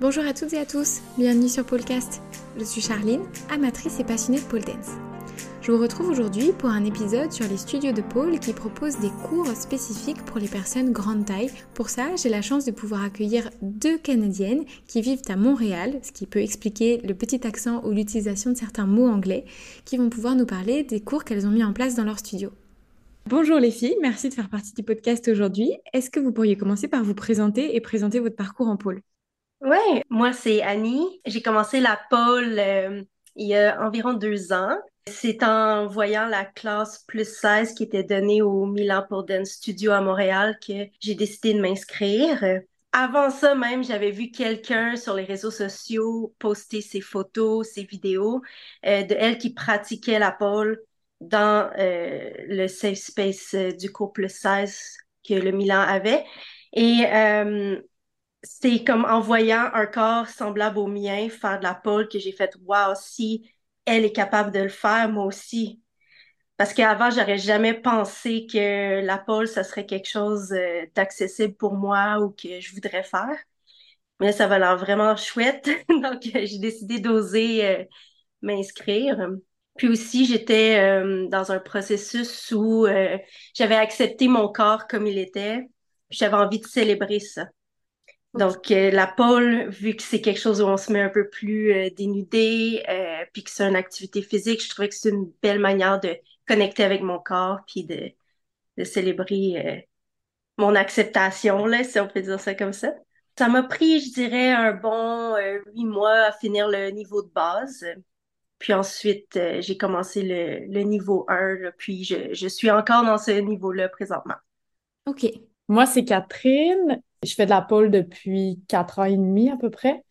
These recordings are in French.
Bonjour à toutes et à tous, bienvenue sur Polecast. Je suis Charline, amatrice et passionnée de pole dance. Je vous retrouve aujourd'hui pour un épisode sur les studios de pole qui proposent des cours spécifiques pour les personnes grande taille. Pour ça, j'ai la chance de pouvoir accueillir deux Canadiennes qui vivent à Montréal, ce qui peut expliquer le petit accent ou l'utilisation de certains mots anglais, qui vont pouvoir nous parler des cours qu'elles ont mis en place dans leur studio. Bonjour les filles, merci de faire partie du podcast aujourd'hui. Est-ce que vous pourriez commencer par vous présenter et présenter votre parcours en pôle Ouais, moi c'est Annie. J'ai commencé la pole euh, il y a environ deux ans. C'est en voyant la classe plus 16 qui était donnée au Milan Pole Dance Studio à Montréal que j'ai décidé de m'inscrire. Avant ça même, j'avais vu quelqu'un sur les réseaux sociaux poster ses photos, ses vidéos euh, de elle qui pratiquait la pole dans euh, le safe space du couple 16 que le Milan avait. Et c'est comme en voyant un corps semblable au mien faire de la pole que j'ai fait waouh si elle est capable de le faire moi aussi. Parce qu'avant j'aurais jamais pensé que la pole ça serait quelque chose euh, d'accessible pour moi ou que je voudrais faire. Mais ça va l'air vraiment chouette. Donc euh, j'ai décidé d'oser euh, m'inscrire. Puis aussi j'étais dans un processus où j'avais accepté mon corps comme il était. J'avais envie de célébrer ça donc, euh, la pole, vu que c'est quelque chose où on se met un peu plus euh, dénudé, euh, puis que c'est une activité physique, je trouvais que c'est une belle manière de connecter avec mon corps, puis de, de célébrer mon acceptation, là, si on peut dire ça comme ça. Ça m'a pris, je dirais, un bon huit mois à finir le niveau de base. Puis ensuite, j'ai commencé le, le, niveau 1, puis je, je suis encore dans ce niveau-là présentement. OK. Moi, c'est Catherine. Je fais de la pole depuis quatre ans et demi à peu près.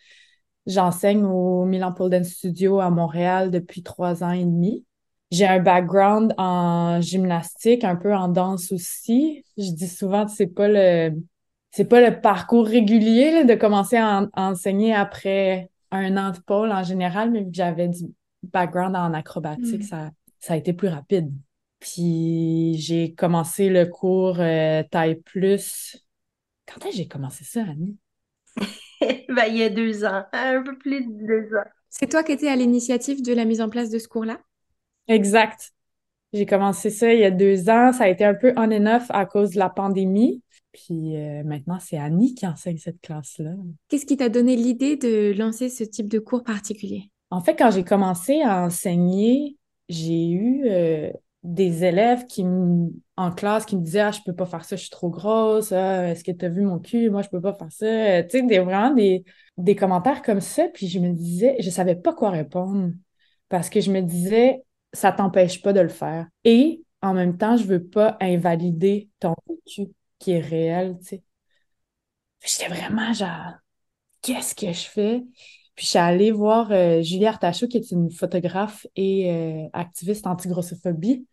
J'enseigne au Milan Pole Dance Studio à Montréal depuis trois ans et demi. J'ai un background en gymnastique, un peu en danse aussi. Je dis souvent que c'est pas le c'est pas le parcours régulier de commencer à, enseigner après un an de pole en général, mais vu que j'avais du background en acrobatique, mm. ça, ça a été plus rapide. Puis j'ai commencé le cours euh, taille plus quand est-ce que j'ai commencé ça, Annie? ben, il y a deux ans, un peu plus de deux ans. C'est toi qui étais à l'initiative de la mise en place de ce cours-là? Exact. J'ai commencé ça il y a deux ans. Ça a été un peu on and off à cause de la pandémie. Puis euh, maintenant, c'est Annie qui enseigne cette classe-là. Qu'est-ce qui t'a donné l'idée de lancer ce type de cours particulier? En fait, quand j'ai commencé à enseigner, j'ai eu euh, des élèves qui en classe qui me disaient ah je peux pas faire ça je suis trop grosse ah, est-ce que tu as vu mon cul? Moi je peux pas faire ça. Tu sais des vraiment des, des commentaires comme ça. Puis je me disais je savais pas quoi répondre parce que je me disais ça t'empêche pas de le faire. Et en même temps je veux pas invalider ton vécu qui est réel tu sais. J'étais vraiment genre qu'est-ce que je fais? Puis je suis allée voir euh, Julie Artachot, qui est une photographe et euh, activiste anti-grossophobie.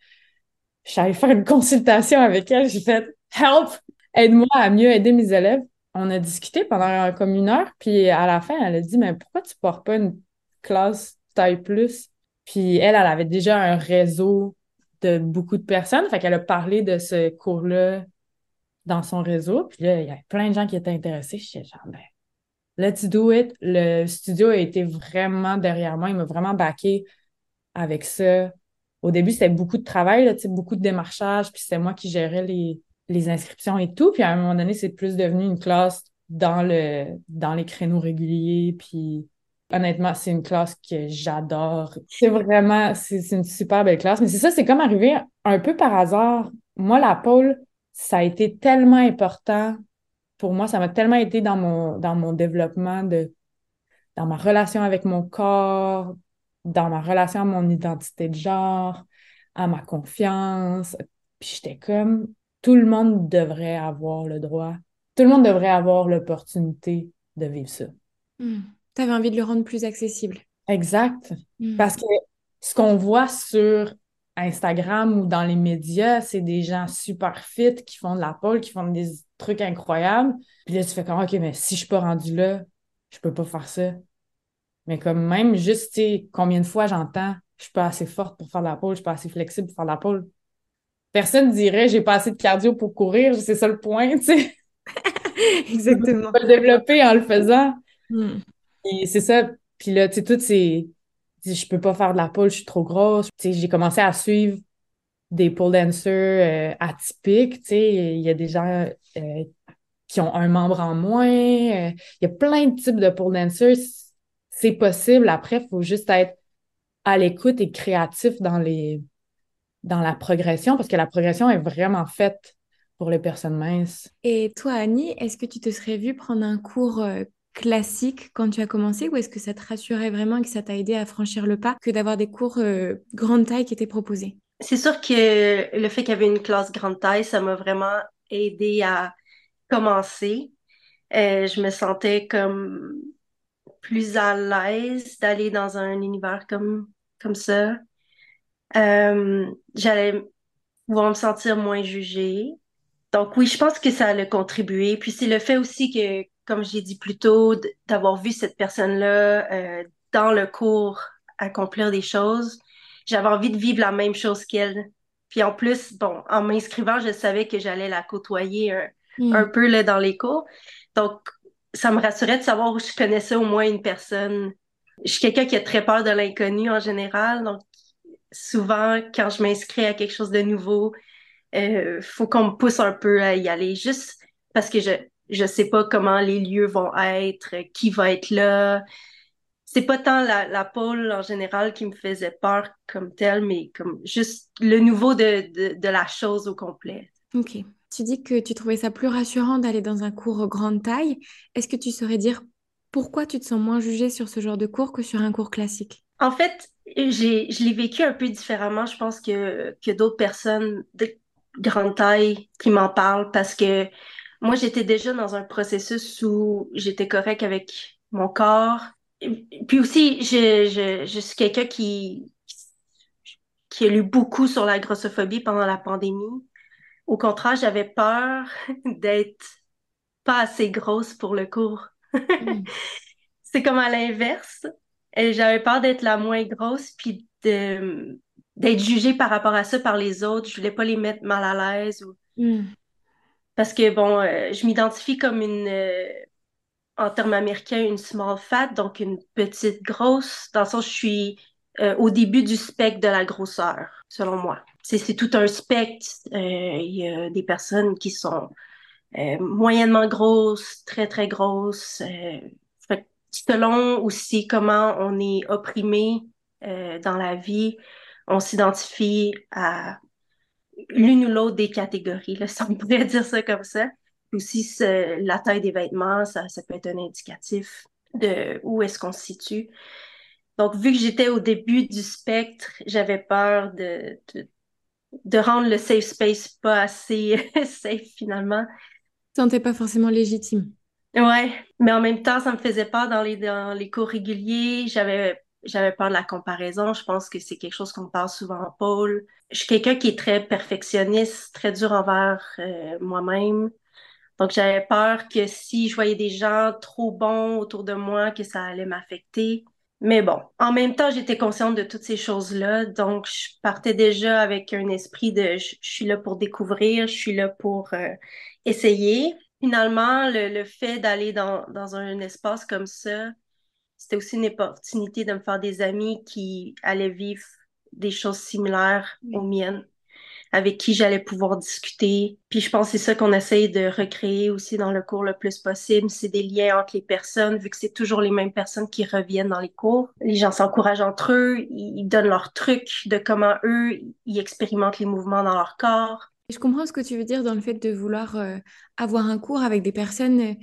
Je suis allée faire une consultation avec elle. J'ai fait Help! Aide-moi à mieux aider mes élèves. On a discuté pendant comme une heure, puis à la fin, elle a dit Mais pourquoi tu portes pas une classe taille plus? Puis elle, elle avait déjà un réseau de beaucoup de personnes. Fait qu'elle a parlé de ce cours-là dans son réseau. Puis là, il y avait plein de gens qui étaient intéressés. Je suis genre, ben, let's do it. Le studio a été vraiment derrière moi. Il m'a vraiment backé avec ça. Au début, c'était beaucoup de travail, là, beaucoup de démarchage, puis c'était moi qui gérais les, les inscriptions et tout. Puis à un moment donné, c'est plus devenu une classe dans le dans les créneaux réguliers. Puis honnêtement, c'est une classe que j'adore. C'est vraiment, c'est une super belle classe. Mais c'est ça, c'est comme arrivé un peu par hasard. Moi, la pôle, ça a été tellement important pour moi, ça m'a tellement été dans mon, dans mon développement, de, dans ma relation avec mon corps, dans ma relation à mon identité de genre, à ma confiance. Puis j'étais comme, tout le monde devrait avoir le droit, tout le monde devrait avoir l'opportunité de vivre ça. Hmm. Tu avais envie de le rendre plus accessible. Exact. Hmm. Parce que ce qu'on voit sur Instagram ou dans les médias, c'est des gens super fit qui font de la pole, qui font des trucs incroyables. Puis là, tu fais comme, OK, mais si je suis pas rendu là, je peux pas faire ça. Mais comme même juste, tu sais, combien de fois j'entends, je suis pas assez forte pour faire de la pole, je suis pas assez flexible pour faire de la pole. Personne dirait, j'ai pas assez de cardio pour courir, c'est ça le point, tu sais. Exactement. Je le développer en le faisant. Hmm. Et c'est ça. Puis là, tu sais, toutes ces. Je peux pas faire de la pole, je suis trop grosse. J'ai commencé à suivre des pole dancers euh, atypiques. Il y a des gens euh, qui ont un membre en moins. Euh, il y a plein de types de pole dancers. C'est possible. Après, il faut juste être à l'écoute et créatif dans les dans la progression parce que la progression est vraiment faite pour les personnes minces. Et toi, Annie, est-ce que tu te serais vue prendre un cours classique quand tu as commencé ou est-ce que ça te rassurait vraiment et que ça t'a aidé à franchir le pas que d'avoir des cours euh, grande taille qui étaient proposés? C'est sûr que le fait qu'il y avait une classe grande taille, ça m'a vraiment aidé à commencer. Euh, je me sentais comme plus à l'aise d'aller dans un univers comme, comme ça. Euh, j'allais pouvoir me sentir moins jugée. Donc oui, je pense que ça a contribué. Puis c'est le fait aussi que, comme j'ai dit plus tôt, d'avoir vu cette personne-là euh, dans le cours accomplir des choses, j'avais envie de vivre la même chose qu'elle. Puis en plus, bon, en m'inscrivant, je savais que j'allais la côtoyer un, mm. un peu là, dans les cours. Donc, ça me rassurait de savoir où je connaissais au moins une personne. Je suis quelqu'un qui a très peur de l'inconnu en général, donc souvent, quand je m'inscris à quelque chose de nouveau, euh, faut qu'on me pousse un peu à y aller, juste parce que je je sais pas comment les lieux vont être, qui va être là. C'est pas tant la, la pôle en général qui me faisait peur comme telle, mais comme juste le nouveau de, de, de la chose au complet. Ok. Tu dis que tu trouvais ça plus rassurant d'aller dans un cours grande taille. Est-ce que tu saurais dire pourquoi tu te sens moins jugée sur ce genre de cours que sur un cours classique? En fait, j'ai, je l'ai vécu un peu différemment, je pense, que, que d'autres personnes de grande taille qui m'en parlent parce que moi, j'étais déjà dans un processus où j'étais correct avec mon corps. Puis aussi, je, je, je suis quelqu'un qui, qui a lu beaucoup sur la grossophobie pendant la pandémie. Au contraire, j'avais peur d'être pas assez grosse pour le cours. Mm. C'est comme à l'inverse. J'avais peur d'être la moins grosse, puis de, d'être jugée par rapport à ça par les autres. Je voulais pas les mettre mal à l'aise. Ou... Hmm. Parce que, bon, euh, je m'identifie comme une, euh, en termes américains, une small fat, donc une petite grosse, dans le sens je suis euh, au début du spectre de la grosseur, selon moi. C'est, tout un spectre. Il y a des personnes qui sont moyennement grosses, très, très grosses, selon aussi comment on est opprimé euh, dans la vie, on s'identifie à l'une ou l'autre des catégories, là, si on pourrait dire ça comme ça. Aussi, la taille des vêtements, ça, ça peut être un indicatif de où est-ce qu'on se situe. Donc, vu que j'étais au début du spectre, j'avais peur de, de, de, rendre le safe space pas assez safe finalement. Tu sentais pas forcément légitime. Ouais, mais en même temps, ça me faisait peur dans les, dans les cours réguliers. J'avais, j'avais peur de la comparaison. Je pense que c'est quelque chose qu'on parle souvent en pôle. Je suis quelqu'un qui est très perfectionniste, très dur envers euh, moi-même. Donc, j'avais peur que si je voyais des gens trop bons autour de moi, que ça allait m'affecter. Mais bon, en même temps, j'étais consciente de toutes ces choses-là. Donc, je partais déjà avec un esprit de je, suis là pour découvrir, je suis là pour euh, essayer finalement, le, fait d'aller dans, un espace comme ça, c'était aussi une opportunité de me faire des amis qui allaient vivre des choses similaires aux miennes, avec qui j'allais pouvoir discuter. Puis je pense que c'est ça qu'on essaye de recréer aussi dans le cours le plus possible, c'est des liens entre les personnes, vu que c'est toujours les mêmes personnes qui reviennent dans les cours. Les gens s'encouragent entre eux, ils donnent leurs trucs de comment eux, ils expérimentent les mouvements dans leur corps. Je comprends ce que tu veux dire dans le fait de vouloir euh, avoir un cours avec des personnes euh,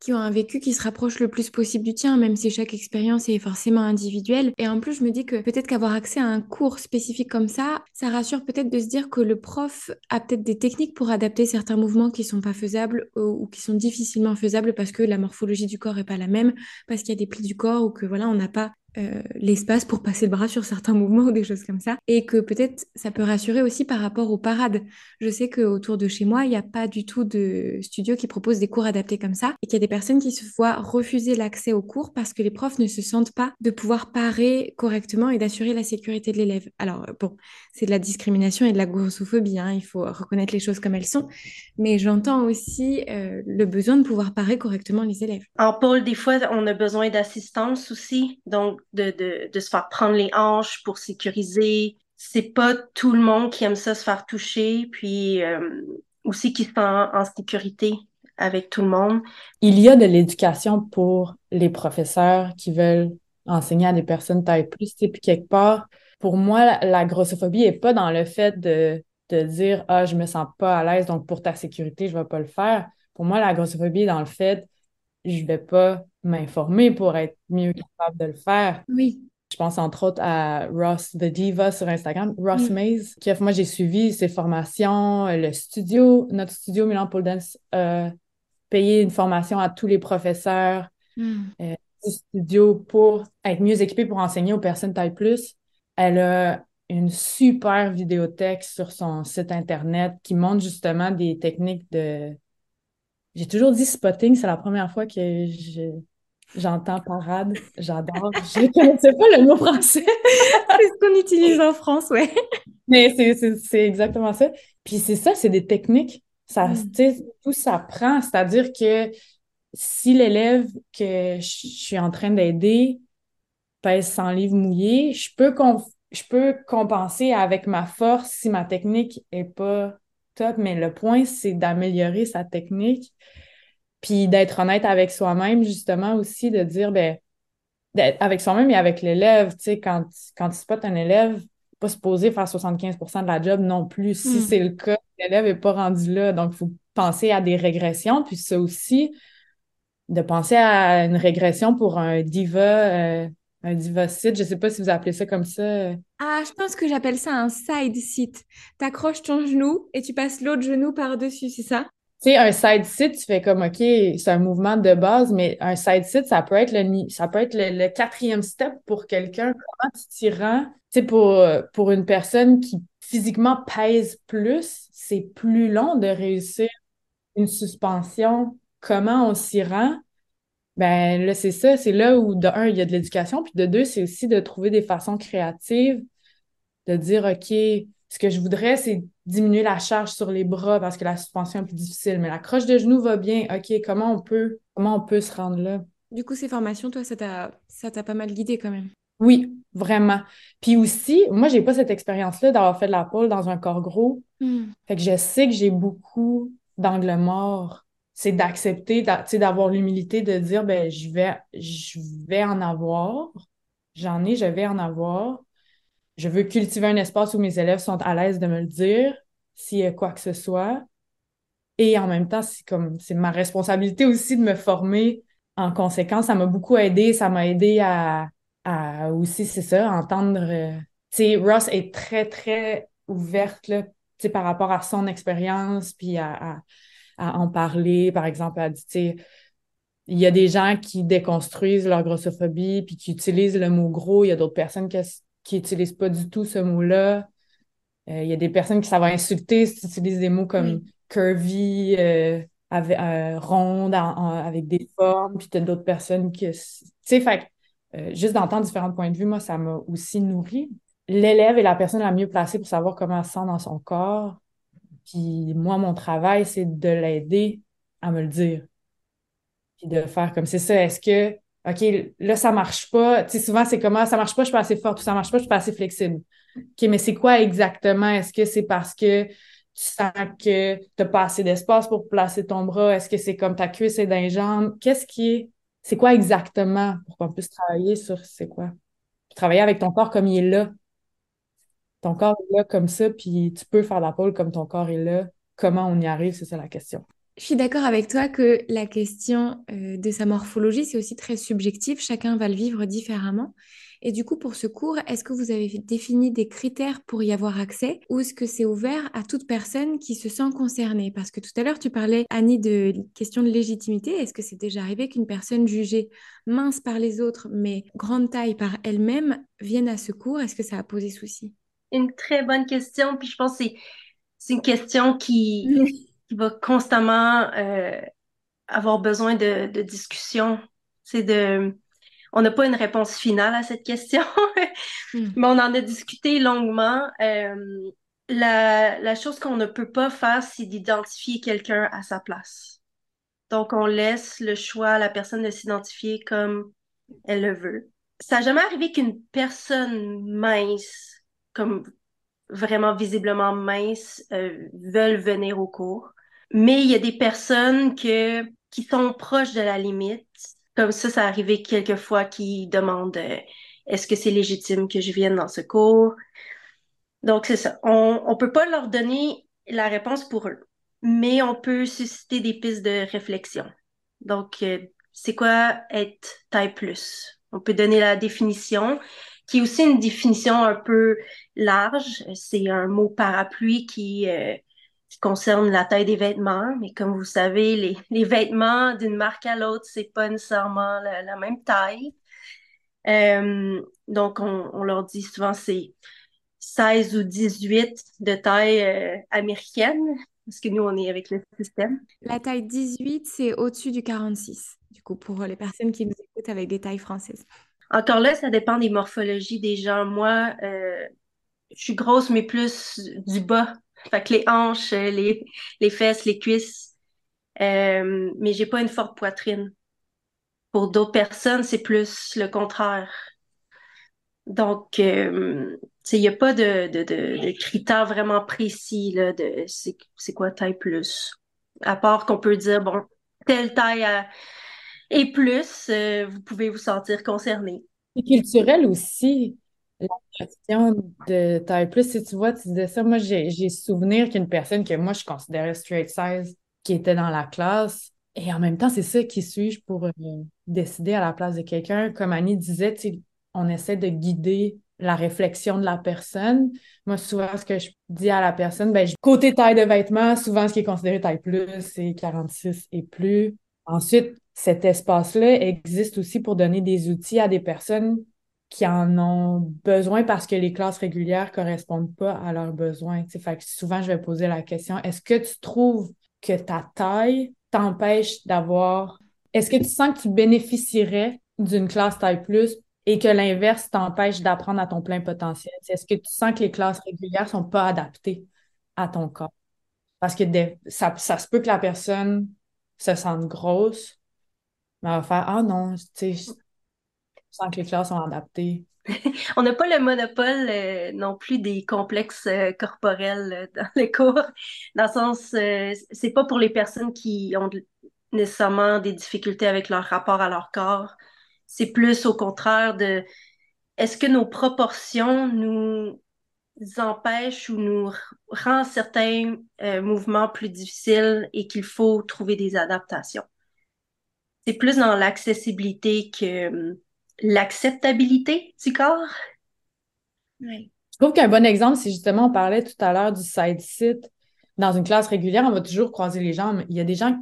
qui ont un vécu qui se rapproche le plus possible du tien, même si chaque expérience est forcément individuelle. Et en plus, je me dis que peut-être qu'avoir accès à un cours spécifique comme ça, ça rassure peut-être de se dire que le prof a peut-être des techniques pour adapter certains mouvements qui sont pas faisables ou, qui sont difficilement faisables parce que la morphologie du corps est pas la même, parce qu'il y a des plis du corps ou que voilà, on n'a pas euh, l'espace pour passer le bras sur certains mouvements ou des choses comme ça. Et que peut-être ça peut rassurer aussi par rapport aux parades. Je sais qu'autour de chez moi, il n'y a pas du tout de studio qui propose des cours adaptés comme ça et qu'il y a des personnes qui se voient refuser l'accès aux cours parce que les profs ne se sentent pas de pouvoir parer correctement et d'assurer la sécurité de l'élève. Alors bon, c'est de la discrimination et de la grossophobie, hein, il faut reconnaître les choses comme elles sont, mais j'entends aussi euh, le besoin de pouvoir parer correctement les élèves. En pôle, des fois, on a besoin d'assistance aussi, donc de, de, se faire prendre les hanches pour sécuriser. C'est pas tout le monde qui aime ça se faire toucher, puis euh, aussi qui se sent en, sécurité avec tout le monde. Il y a de l'éducation pour les professeurs qui veulent enseigner à des personnes taille plus, puis quelque part, pour moi, la, grossophobie est pas dans le fait de, de dire ah je me sens pas à l'aise donc pour ta sécurité je vais pas le faire. Pour moi, la grossophobie est dans le fait je vais pas m'informer pour être mieux capable de le faire. Oui. Je pense entre autres à Ross the Diva sur Instagram, Ross Mays, qui moi j'ai suivi ses formations, le studio, notre studio Milan Pole Dance a payé une formation à tous les professeurs mm. euh, du studio pour être mieux équipés pour enseigner aux personnes taille plus. Elle a une super vidéothèque sur son site internet qui montre justement des techniques de j'ai toujours dit spotting, c'est la première fois que j'entends parade. J'adore. Je ne connaissais pas le mot français. c'est ce qu'on utilise en France, ouais. Mais c'est exactement ça. Puis c'est ça, c'est des techniques. Ça, mm. Tout s'apprend. C'est-à-dire que si l'élève que je suis en train d'aider pèse 100 livres mouillés, je peux, je peux compenser avec ma force si ma technique est pas mais le point, c'est d'améliorer sa technique, puis d'être honnête avec soi-même, justement, aussi, de dire, ben, avec soi-même et avec l'élève, tu sais, quand, quand tu spots un élève, pas supposé faire 75% de la job non plus. Si hmm. c'est le cas, l'élève n'est pas rendu là. Donc, il faut penser à des régressions. Puis ça aussi, de penser à une régression pour un diva, euh, un diva site. Je ne sais pas si vous appelez ça comme ça. Ah, je pense que j'appelle ça un side sit. Tu accroches ton genou et tu passes l'autre genou par-dessus, c'est ça? Tu sais, un side sit, tu fais comme, OK, c'est un mouvement de base, mais un side sit, ça peut être le, ça peut être le, quatrième step pour quelqu'un. Comment tu t'y rends? Tu sais, pour, pour une personne qui physiquement pèse plus, c'est plus long de réussir une suspension. Comment on s'y rend? Ben là, c'est ça, c'est là où, de un, il y a de l'éducation, puis de deux, c'est aussi de trouver des façons créatives de dire, OK, ce que je voudrais, c'est diminuer la charge sur les bras parce que la suspension est plus difficile, mais la croche de genou va bien. OK, comment on peut, comment on peut se rendre là? Du coup, ces formations, toi, ça t'a, pas mal guidé quand même. Oui, vraiment. Puis aussi, moi, j'ai pas cette expérience-là d'avoir fait de la pole dans un corps gros. Hmm. Fait que je sais que j'ai beaucoup d'angles morts c'est d'accepter, d'avoir l'humilité de dire, ben, je vais, en avoir. J'en ai, je vais en avoir. Je veux cultiver un espace où mes élèves sont à l'aise de me le dire, s'il y a quoi que ce soit. Et en même temps, c'est comme, c'est ma responsabilité aussi de me former en conséquence. Ça m'a beaucoup aidé. Ça m'a aidé à, aussi, c'est ça, entendre. Euh, tu sais, Ross est très, très ouverte, là, par rapport à son expérience, puis à en parler. Par exemple, elle dit, il y a des gens qui déconstruisent leur grossophobie puis qui utilisent le mot gros. Il y a d'autres personnes qui n'utilisent pas du tout ce mot-là. Euh, il y a des personnes qui savent insulter si tu utilises des mots comme curvy, euh, avec, euh, ronde, avec des formes. Puis tu as d'autres personnes qui. Tu sais, fait juste d'entendre différents points de vue, moi, ça m'a aussi nourri. L'élève est la personne la mieux placée pour savoir comment elle se sent dans son corps. Puis moi, mon travail, c'est de l'aider à me le dire. Puis de faire comme c'est ça. Est-ce que, OK, là, ça marche pas. Tu sais, souvent, c'est comment ça marche pas, je suis pas assez forte, ou ça marche pas, je suis pas assez flexible. OK, mais c'est quoi exactement? Est-ce que c'est parce que tu sens que tu n'as pas assez d'espace pour placer ton bras? Est-ce que c'est comme ta cuisse et d'un jambe? Qu'est-ce qui est. C'est quoi exactement pour qu'on puisse travailler sur c'est quoi? travailler avec ton corps comme il est là, ton corps est là comme ça, puis tu peux faire la pole comme ton corps est là. Comment on y arrive, c'est ça la question. Je suis d'accord avec toi que la question euh, de sa morphologie, c'est aussi très subjectif. Chacun va le vivre différemment. Et du coup, pour ce cours, est-ce que vous avez défini des critères pour y avoir accès ou est-ce que c'est ouvert à toute personne qui se sent concernée? Parce que tout à l'heure, tu parlais, Annie, de question de légitimité. Est-ce que c'est déjà arrivé qu'une personne jugée mince par les autres, mais grande taille par elle-même, vienne à ce cours? Est-ce que ça a posé souci? Une très bonne question. Puis je pense que c'est une question qui, qui va constamment euh, avoir besoin de, de discussion. C'est de on n'a pas une réponse finale à cette question, hmm. mais on en a discuté longuement. Euh, la, la, chose qu'on ne peut pas faire, c'est d'identifier quelqu'un à sa place. Donc, on laisse le choix à la personne de s'identifier comme elle le veut. Ça n'a jamais arrivé qu'une personne mince, comme vraiment visiblement mince, euh, veuille venir au cours. Mais il y a des personnes que, qui sont proches de la limite comme ça, ça arrivé quelques fois qui demandent euh, est-ce que c'est légitime que je vienne dans ce cours? Donc, c'est ça. On ne peut pas leur donner la réponse pour eux, mais on peut susciter des pistes de réflexion. Donc, euh, c'est quoi être taille plus? On peut donner la définition, qui est aussi une définition un peu large. C'est un mot parapluie qui, euh, concerne la taille des vêtements, mais comme vous savez, les, vêtements d'une marque à l'autre, c'est pas nécessairement la, même taille. Euh, donc, on, on, leur dit souvent c'est 16 ou 18 de taille euh, américaine, parce que nous, on est avec le système. La taille 18, c'est au-dessus du 46, du coup, pour les personnes qui nous écoutent avec des tailles françaises. Encore là, ça dépend des morphologies des gens. Moi, euh, je suis grosse, mais plus du bas fait que les hanches, euh, les, les fesses, les cuisses. Euh, mais j'ai pas une forte poitrine. Pour d'autres personnes, c'est plus le contraire. Donc, euh, il n'y a pas de, de, critères vraiment précis là, de c'est quoi taille plus. À part qu'on peut dire, bon, telle taille et plus, euh, vous pouvez vous sentir concerné. C'est culturel aussi. La question de taille plus, si tu vois, tu disais ça, moi j'ai souvenir qu'une personne que moi je considérais straight size qui était dans la classe, et en même temps, c'est ça qui suis-je pour euh, décider à la place de quelqu'un? Comme Annie disait, on essaie de guider la réflexion de la personne. Moi, souvent, ce que je dis à la personne, ben, côté taille de vêtements, souvent, ce qui est considéré taille plus, c'est 46 et plus. Ensuite, cet espace-là existe aussi pour donner des outils à des personnes qui en ont besoin parce que les classes régulières correspondent pas à leurs besoins. Souvent, je vais poser la question, est-ce que tu trouves que ta taille t'empêche d'avoir... Est-ce que tu sens que tu bénéficierais d'une classe taille plus et que l'inverse t'empêche d'apprendre à ton plein potentiel? Est-ce que tu sens que les classes régulières sont pas adaptées à ton corps? Parce que ça se peut que la personne se sente grosse, mais elle va faire Ah non, tu sais, sans que les classes sont adaptées. On n'a pas le monopole euh, non plus des complexes euh, corporels euh, dans les cours. Dans le sens, c'est pas pour les personnes qui ont nécessairement des difficultés avec leur rapport à leur corps. C'est plus au contraire de est-ce que nos proportions nous empêchent ou nous rend certains mouvements plus difficiles et qu'il faut trouver des adaptations? C'est plus dans l'accessibilité que l'acceptabilité du corps. Oui. Je trouve qu'un bon exemple, c'est justement, on parlait tout à l'heure du side sit. Dans une classe régulière, on va toujours croiser les jambes. Il y a des gens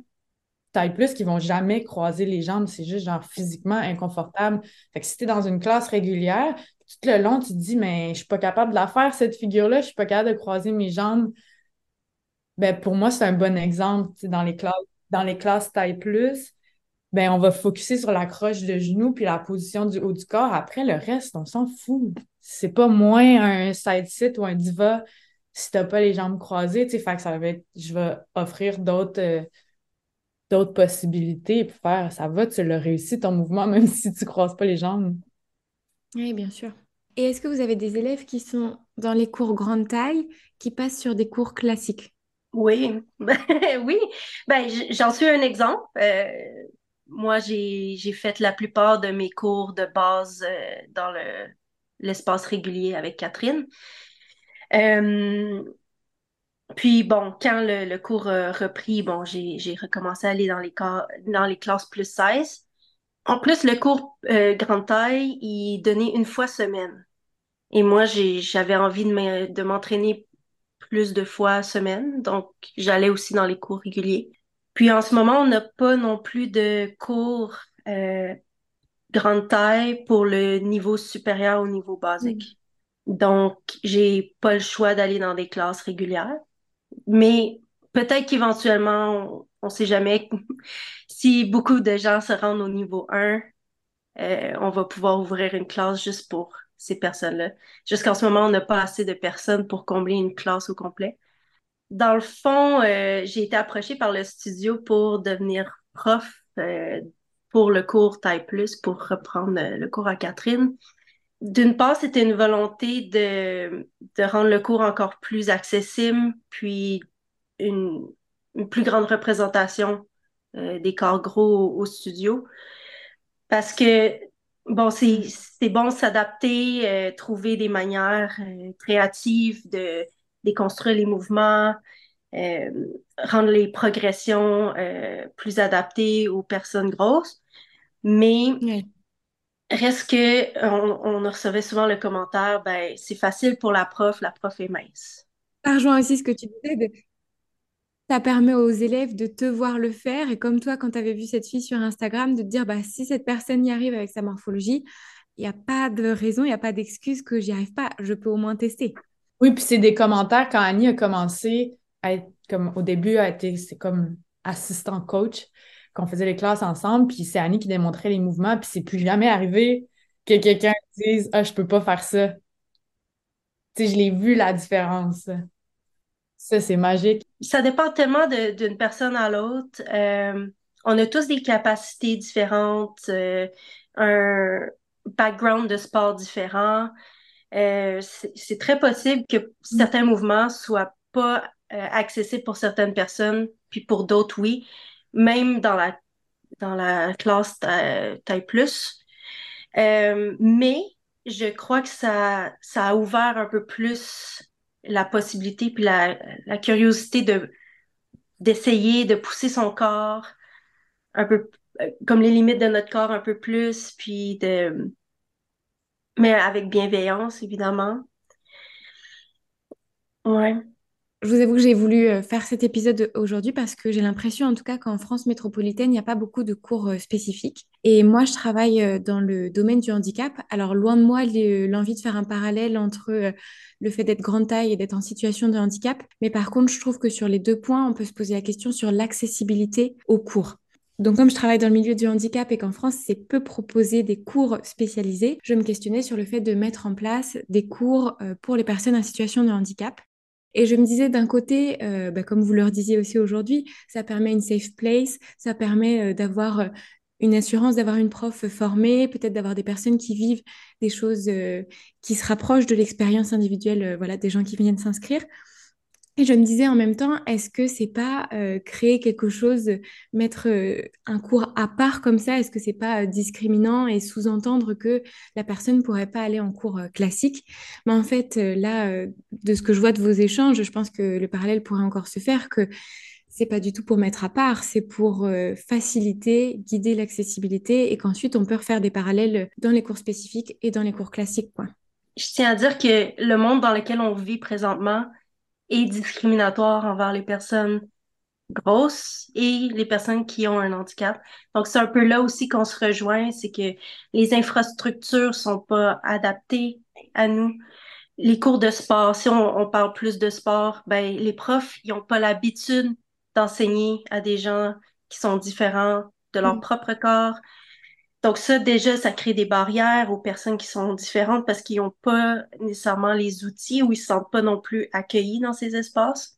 taille plus qui vont jamais croiser les jambes. C'est juste genre physiquement inconfortable. Fait que si tu es dans une classe régulière, tout le long, tu te dis, mais je suis pas capable de la faire, cette figure-là, je suis pas capable de croiser mes jambes. Ben, pour moi, c'est un bon exemple. Dans les classes, dans les classes taille plus, ben, on va focuser sur la croche de genou puis la position du haut du corps. Après, le reste, on s'en fout. C'est pas moins un side sit ou un diva si t'as pas les jambes croisées, tu sais, fait que ça va être, je vais offrir d'autres, euh, d'autres possibilités pour faire, ça va, tu l'as réussi ton mouvement, même si tu croises pas les jambes. Oui, bien sûr. Et est-ce que vous avez des élèves qui sont dans les cours grande taille, qui passent sur des cours classiques? Oui, oui. Ben, j'en suis un exemple. Euh, moi, j'ai, fait la plupart de mes cours de base euh, dans le, l'espace régulier avec Catherine. Euh, puis bon, quand le, cours a repris, bon, j'ai, recommencé à aller dans les, dans les classes plus 16. En plus, le cours euh, grande taille, il donnait une fois semaine. Et moi, j'avais envie de m'entraîner plus de fois semaine, donc j'allais aussi dans les cours réguliers. Puis en ce moment, on n'a pas non plus de cours euh, grande taille pour le niveau supérieur au niveau basique. Mm. Donc, j'ai pas le choix d'aller dans des classes régulières. Mais peut-être qu'éventuellement, on, ne sait jamais, si beaucoup de gens se rendent au niveau 1, euh, on va pouvoir ouvrir une classe juste pour ces personnes-là. Jusqu'en ce moment, on n'a pas assez de personnes pour combler une classe au complet. Dans le fond, euh, j'ai été approchée par le studio pour devenir prof euh, pour le cours Taille Plus, pour reprendre euh, le cours à Catherine. D'une part, c'était une volonté de, rendre le cours encore plus accessible, puis une, plus grande représentation des corps gros au, studio. Parce que Bon, c'est bon s'adapter, trouver des manières créatives de déconstruire les mouvements, euh, rendre les progressions plus adaptées aux personnes grosses. Mais reste que on, on recevait souvent le commentaire, ben c'est facile pour la prof, la prof est mince. Ça rejoint aussi ce que tu disais de ça permet aux élèves de te voir le faire. Et comme toi, quand tu avais vu cette fille sur Instagram, de te dire, bah, si cette personne y arrive avec sa morphologie, il n'y a pas de raison, il n'y a pas d'excuse que j'y arrive pas. Je peux au moins tester. Oui, puis c'est des commentaires quand Annie a commencé à être comme au début, a été c'est comme assistant coach, qu'on faisait les classes ensemble, puis c'est Annie qui démontrait les mouvements, puis c'est plus jamais arrivé que quelqu'un dise Ah, je peux pas faire ça. Tu sais, je l'ai vu la différence. Ça, c'est magique. Ça dépend tellement d'une personne à l'autre. Euh, on a tous des capacités différentes, euh, un background de sport différent. Euh, c'est très possible que certains mouvements soient pas accessibles pour certaines personnes, puis pour d'autres, oui. Même dans la, dans la classe taille plus. mais je crois que ça, ça a ouvert un peu plus la possibilité puis la, la curiosité de d'essayer de pousser son corps un peu euh, comme les limites de notre corps un peu plus puis de mais avec bienveillance évidemment ouais je vous avoue que j'ai voulu euh, faire cet épisode aujourd'hui parce que j'ai l'impression, en tout cas, qu'en France métropolitaine, il n'y a pas beaucoup de cours euh, spécifiques. Et moi, je travaille euh, dans le domaine du handicap. Alors, loin de moi l'envie de faire un parallèle entre le fait d'être grande taille et d'être en situation de handicap. Mais par contre, je trouve que sur les deux points, on peut se poser la question sur l'accessibilité aux cours. Donc, comme je travaille dans le milieu du handicap et qu'en France, c'est peu proposé des cours spécialisés, je me questionnais sur le fait de mettre en place des cours pour les personnes en situation de handicap. Et je me disais d'un côté, euh, bah, comme vous leur disiez aussi aujourd'hui, ça permet une safe place, ça permet euh, d'avoir euh, une assurance, d'avoir une prof formée, peut-être d'avoir des personnes qui vivent des choses qui se rapprochent de l'expérience individuelle, voilà, des gens qui viennent s'inscrire. Et je me disais en même temps, est-ce que c'est pas euh, créer quelque chose, mettre euh, un cours à part comme ça, est-ce que c'est pas euh, discriminant et sous-entendre que la personne pourrait pas aller en cours classique? Mais en fait, là, de ce que je vois de vos échanges, je pense que le parallèle pourrait encore se faire que c'est pas du tout pour mettre à part, c'est pour faciliter, guider l'accessibilité et qu'ensuite on peut refaire des parallèles dans les cours spécifiques et dans les cours classiques, quoi. Je tiens à dire que le monde dans lequel on vit présentement, et discriminatoire envers les personnes grosses et les personnes qui ont un handicap. Donc, c'est un peu là aussi qu'on se rejoint, c'est que les infrastructures sont pas adaptées à nous. Les cours de sport, si on, parle plus de sport, ben, les profs, ils ont pas l'habitude d'enseigner à des gens qui sont différents de leur mm. propre corps, donc ça, déjà, ça crée des barrières aux personnes qui sont différentes parce qu'ils n'ont pas nécessairement les outils ou ils ne se sentent pas non plus accueillis dans ces espaces.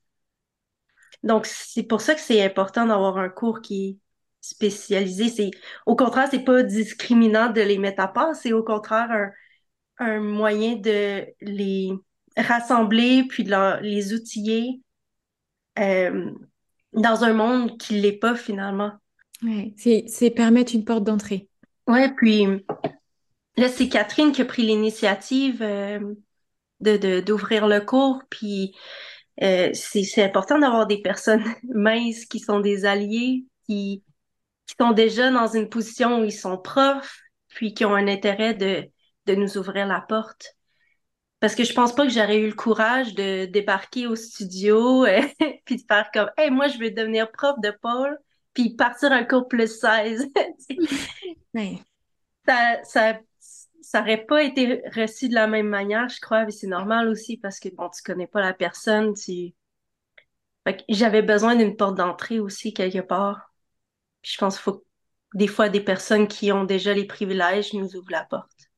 Donc, c'est pour ça que c'est important d'avoir un cours qui est spécialisé. Au contraire, c'est pas discriminant de les mettre à part, c'est au contraire un, moyen de les rassembler puis de les outiller euh, dans un monde qui ne l'est pas finalement. Ouais, c'est permettre une porte d'entrée. Ouais, puis là, c'est Catherine qui a pris l'initiative euh, d'ouvrir le cours, puis euh, c'est, important d'avoir des personnes minces qui sont des alliés, qui qui sont déjà dans une position où ils sont profs, puis qui ont un intérêt de, de nous ouvrir la porte. Parce que je pense pas que j'aurais eu le courage de débarquer au studio et puis de faire comme Hey, moi je veux devenir prof de pôle puis partir un cours plus 16. Ça, ça, ça aurait pas été reçu de la même manière, je crois, mais c'est normal aussi parce que bon, tu connais pas la personne, tu. j'avais besoin d'une porte d'entrée aussi quelque part. Puis je pense qu'il faut des fois des personnes qui ont déjà les privilèges nous ouvrent la porte.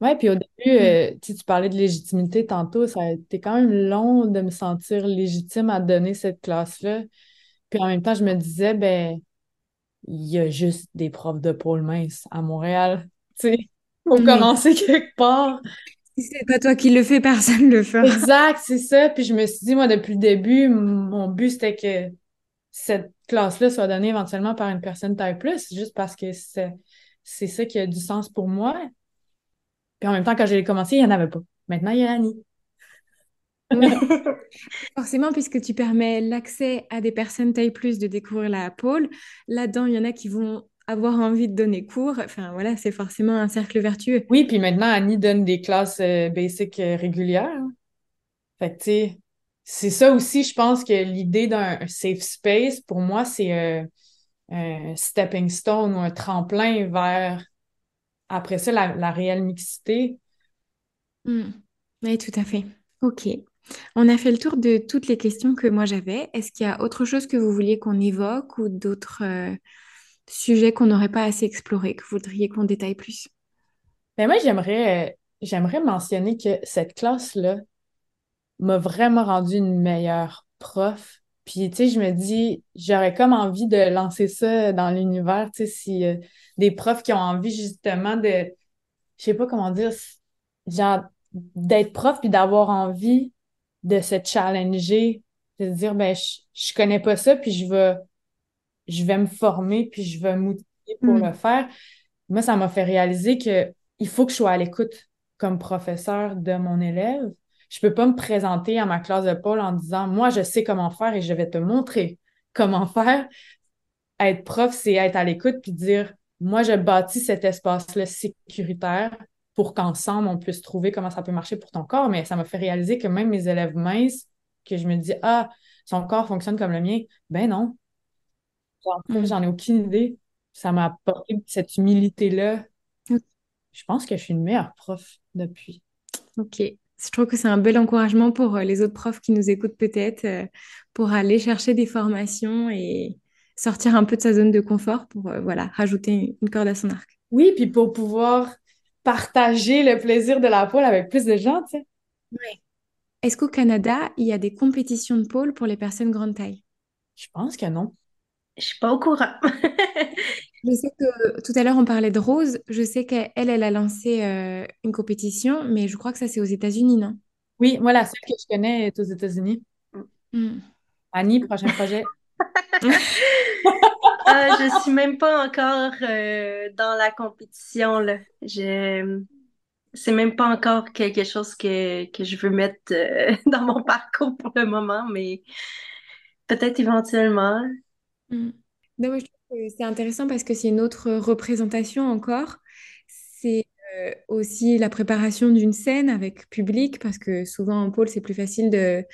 Oui, puis au début, mm. euh, tu parlais de légitimité tantôt, ça a été quand même long de me sentir légitime à donner cette classe-là. Puis en même temps, je me disais, ben, il y a juste des profs de pôle mince à Montréal. Tu sais, faut mm. commencer quelque part. Si c'est pas toi qui le fais, personne le fait. Exact, c'est ça. Puis je me suis dit, moi, depuis le début, mon but, c'était que cette classe-là soit donnée éventuellement par une personne taille plus, juste parce que c'est ça qui a du sens pour moi. Puis en même temps, quand j'ai commencé, il n'y en avait pas. Maintenant, il y a Annie. Forcément, puisque tu permets l'accès à des personnes taille plus de découvrir la pôle, là-dedans, il y en a qui vont avoir envie de donner cours. Enfin, voilà, c'est forcément un cercle vertueux. Oui, puis maintenant, Annie donne des classes euh, basiques euh, régulières. Hein. Fait que, tu sais, c'est ça aussi, je pense que l'idée d'un safe space, pour moi, c'est euh, un stepping stone ou un tremplin vers après ça, la, réelle mixité. Hmm. Oui, tout à fait. OK. On a fait le tour de toutes les questions que moi j'avais. Est-ce qu'il y a autre chose que vous vouliez qu'on évoque ou d'autres euh, sujets qu'on n'aurait pas assez explorés, que vous voudriez qu'on détaille plus? Ben moi, j'aimerais, euh, j'aimerais mentionner que cette classe-là m'a vraiment rendu une meilleure prof. Puis, tu sais, je me dis, j'aurais comme envie de lancer ça dans l'univers, tu sais, si euh, des profs qui ont envie justement de, je sais pas comment dire, genre d'être prof puis d'avoir envie de se challenger, de se dire ben je, je connais pas ça puis je vais je vais me former puis je vais m'outiller pour mm. le faire. Moi ça m'a fait réaliser que il faut que je sois à l'écoute comme professeur de mon élève. Je peux pas me présenter à ma classe de pôle en disant moi je sais comment faire et je vais te montrer comment faire. Être prof, c'est être à l'écoute puis dire moi, je bâtis cet espace-là sécuritaire pour qu'ensemble, on puisse trouver comment ça peut marcher pour ton corps. Mais ça m'a fait réaliser que même mes élèves minces, que je me dis, ah, son corps fonctionne comme le mien, ben non. Mm. J'en ai aucune idée. Ça m'a apporté cette humilité-là. Je pense que je suis une meilleure prof depuis. OK. Je trouve que c'est un bel encouragement pour euh, les autres profs qui nous écoutent peut-être, euh, pour aller chercher des formations et, sortir un peu de sa zone de confort pour euh, voilà, rajouter une corde à son arc. Oui, puis pour pouvoir partager le plaisir de la pôle avec plus de gens, tu sais. Oui. Est-ce qu'au Canada, il y a des compétitions de pôle pour les personnes grande taille? Je pense que non. Je suis pas au courant. je sais que tout à l'heure, on parlait de Rose. Je sais qu'elle, elle a lancé euh, une compétition, mais je crois que ça, c'est aux États-Unis, non? Oui, moi, la seule que je connais est aux États-Unis. Mm. Annie, prochain projet. Euh, je suis même pas encore euh, dans la compétition là. Je c'est même pas encore quelque chose que, que je veux mettre euh, dans mon parcours pour le moment, mais peut-être éventuellement. Mm. je trouve que c'est intéressant parce que c'est une autre représentation encore. C'est aussi la préparation d'une scène avec public, parce que souvent en pôle, c'est plus facile de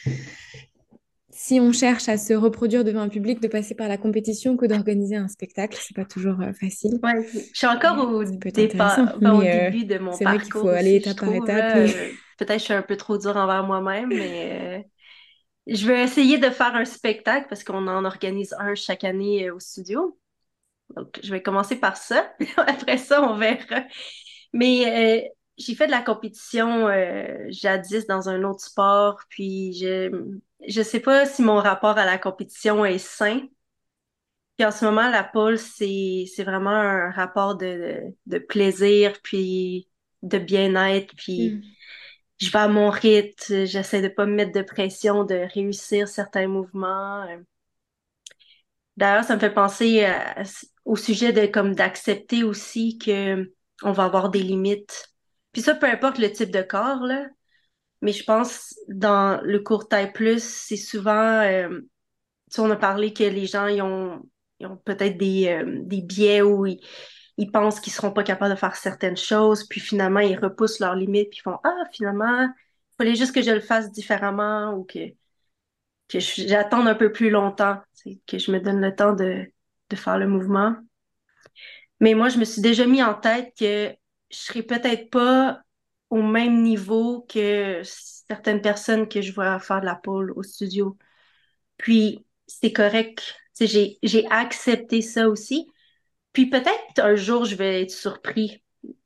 si on cherche à se reproduire devant un public, de passer par la compétition que d'organiser un spectacle. C'est pas toujours euh, facile. Ouais, je suis encore au, départ, au euh, début de mon parcours. C'est vrai qu'il faut aller étape par étape. Euh, peut-être que je suis un peu trop dure envers moi-même, mais je vais essayer de faire un spectacle parce qu'on en organise un chaque année au studio. Donc, je vais commencer par ça. Après ça, on verra. Mais j'ai fait de la compétition jadis dans un autre sport, puis j'ai je sais pas si mon rapport à la compétition est sain. Puis en ce moment, la pole, c'est, c'est vraiment un rapport de, de plaisir, puis de bien-être, puis mm. je vais à mon rythme, j'essaie de pas me mettre de pression, de réussir certains mouvements. D'ailleurs, ça me fait penser au sujet de comme d'accepter aussi que on va avoir des limites. Puis ça, peu importe le type de corps, là. Mais je pense dans le court taille plus, c'est souvent, euh, tu on a parlé que les gens ils ont ont peut-être des, euh, des biais où ils, ils pensent qu'ils seront pas capables de faire certaines choses, puis finalement, ils repoussent leurs limites, puis ils font Ah, finalement, il fallait juste que je le fasse différemment ou que, que j'attende un peu plus longtemps, que je me donne le temps de, de faire le mouvement. Mais moi, je me suis déjà mis en tête que je serais peut-être pas au même niveau que certaines personnes que je vois faire de la pole au studio. Puis, c'est correct. J'ai, j'ai accepté ça aussi. Puis peut-être un jour, je vais être surpris.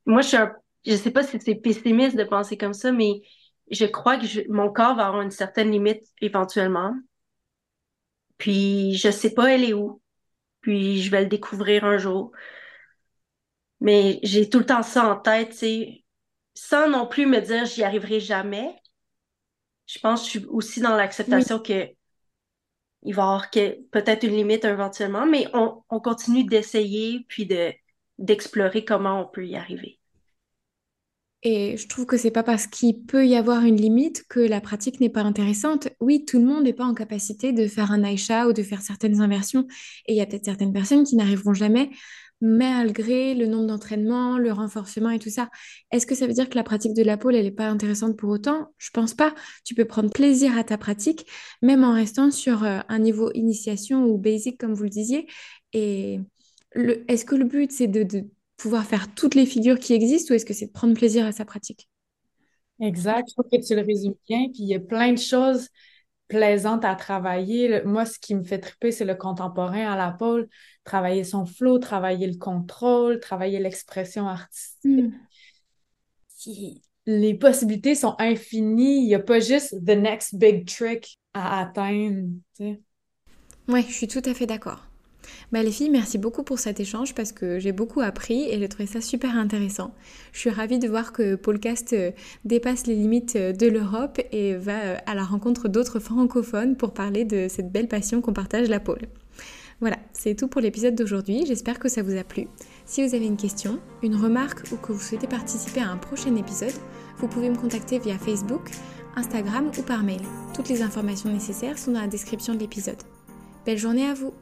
Moi, je suis je sais pas si c'est pessimiste de penser comme ça, mais je crois que mon corps va avoir une certaine limite éventuellement. Puis je sais pas elle est où. Puis je vais le découvrir un jour. Mais j'ai tout le temps ça en tête, tu sais, sans non plus me dire j'y arriverai jamais. Je pense que je suis aussi dans l'acceptation que il va y avoir peut-être une limite éventuellement, mais on, on continue d'essayer puis de d'explorer comment on peut y arriver. Et je trouve que c'est pas parce qu'il peut y avoir une limite que la pratique n'est pas intéressante. Oui, tout le monde n'est pas en capacité de faire un Aisha ou de faire certaines inversions. Et il y a peut-être certaines personnes qui n'arriveront jamais malgré le nombre d'entraînements, le renforcement et tout ça. Est-ce que ça veut dire que la pratique de la pole, elle n'est pas intéressante pour autant? Je pense pas. Tu peux prendre plaisir à ta pratique, même en restant sur euh, un niveau initiation ou basic, comme vous le disiez. Et est-ce que le but, c'est de, pouvoir faire toutes les figures qui existent ou est-ce que c'est de prendre plaisir à sa pratique? Exact, je trouve que tu le résumes bien. Puis il y a plein de choses plaisante à travailler. Moi, ce qui me fait triper, c'est le contemporain à la pole. Travailler son flow, travailler le contrôle, travailler l'expression artistique. Hmm. Les possibilités sont infinies. Il n'y a pas juste the next big trick à atteindre. Oui, je suis tout à fait d'accord. Bah, les filles, merci beaucoup pour cet échange parce que j'ai beaucoup appris et j'ai trouvé ça super intéressant. Je suis ravie de voir que Podcast euh, dépasse les limites euh, de l'Europe et va euh, à la rencontre d'autres francophones pour parler de cette belle passion qu'on partage la pôle. Voilà, c'est tout pour l'épisode d'aujourd'hui, j'espère que ça vous a plu. Si vous avez une question, une remarque ou que vous souhaitez participer à un prochain épisode, vous pouvez me contacter via Facebook, Instagram ou par mail. Toutes les informations nécessaires sont dans la description de l'épisode. Belle journée à vous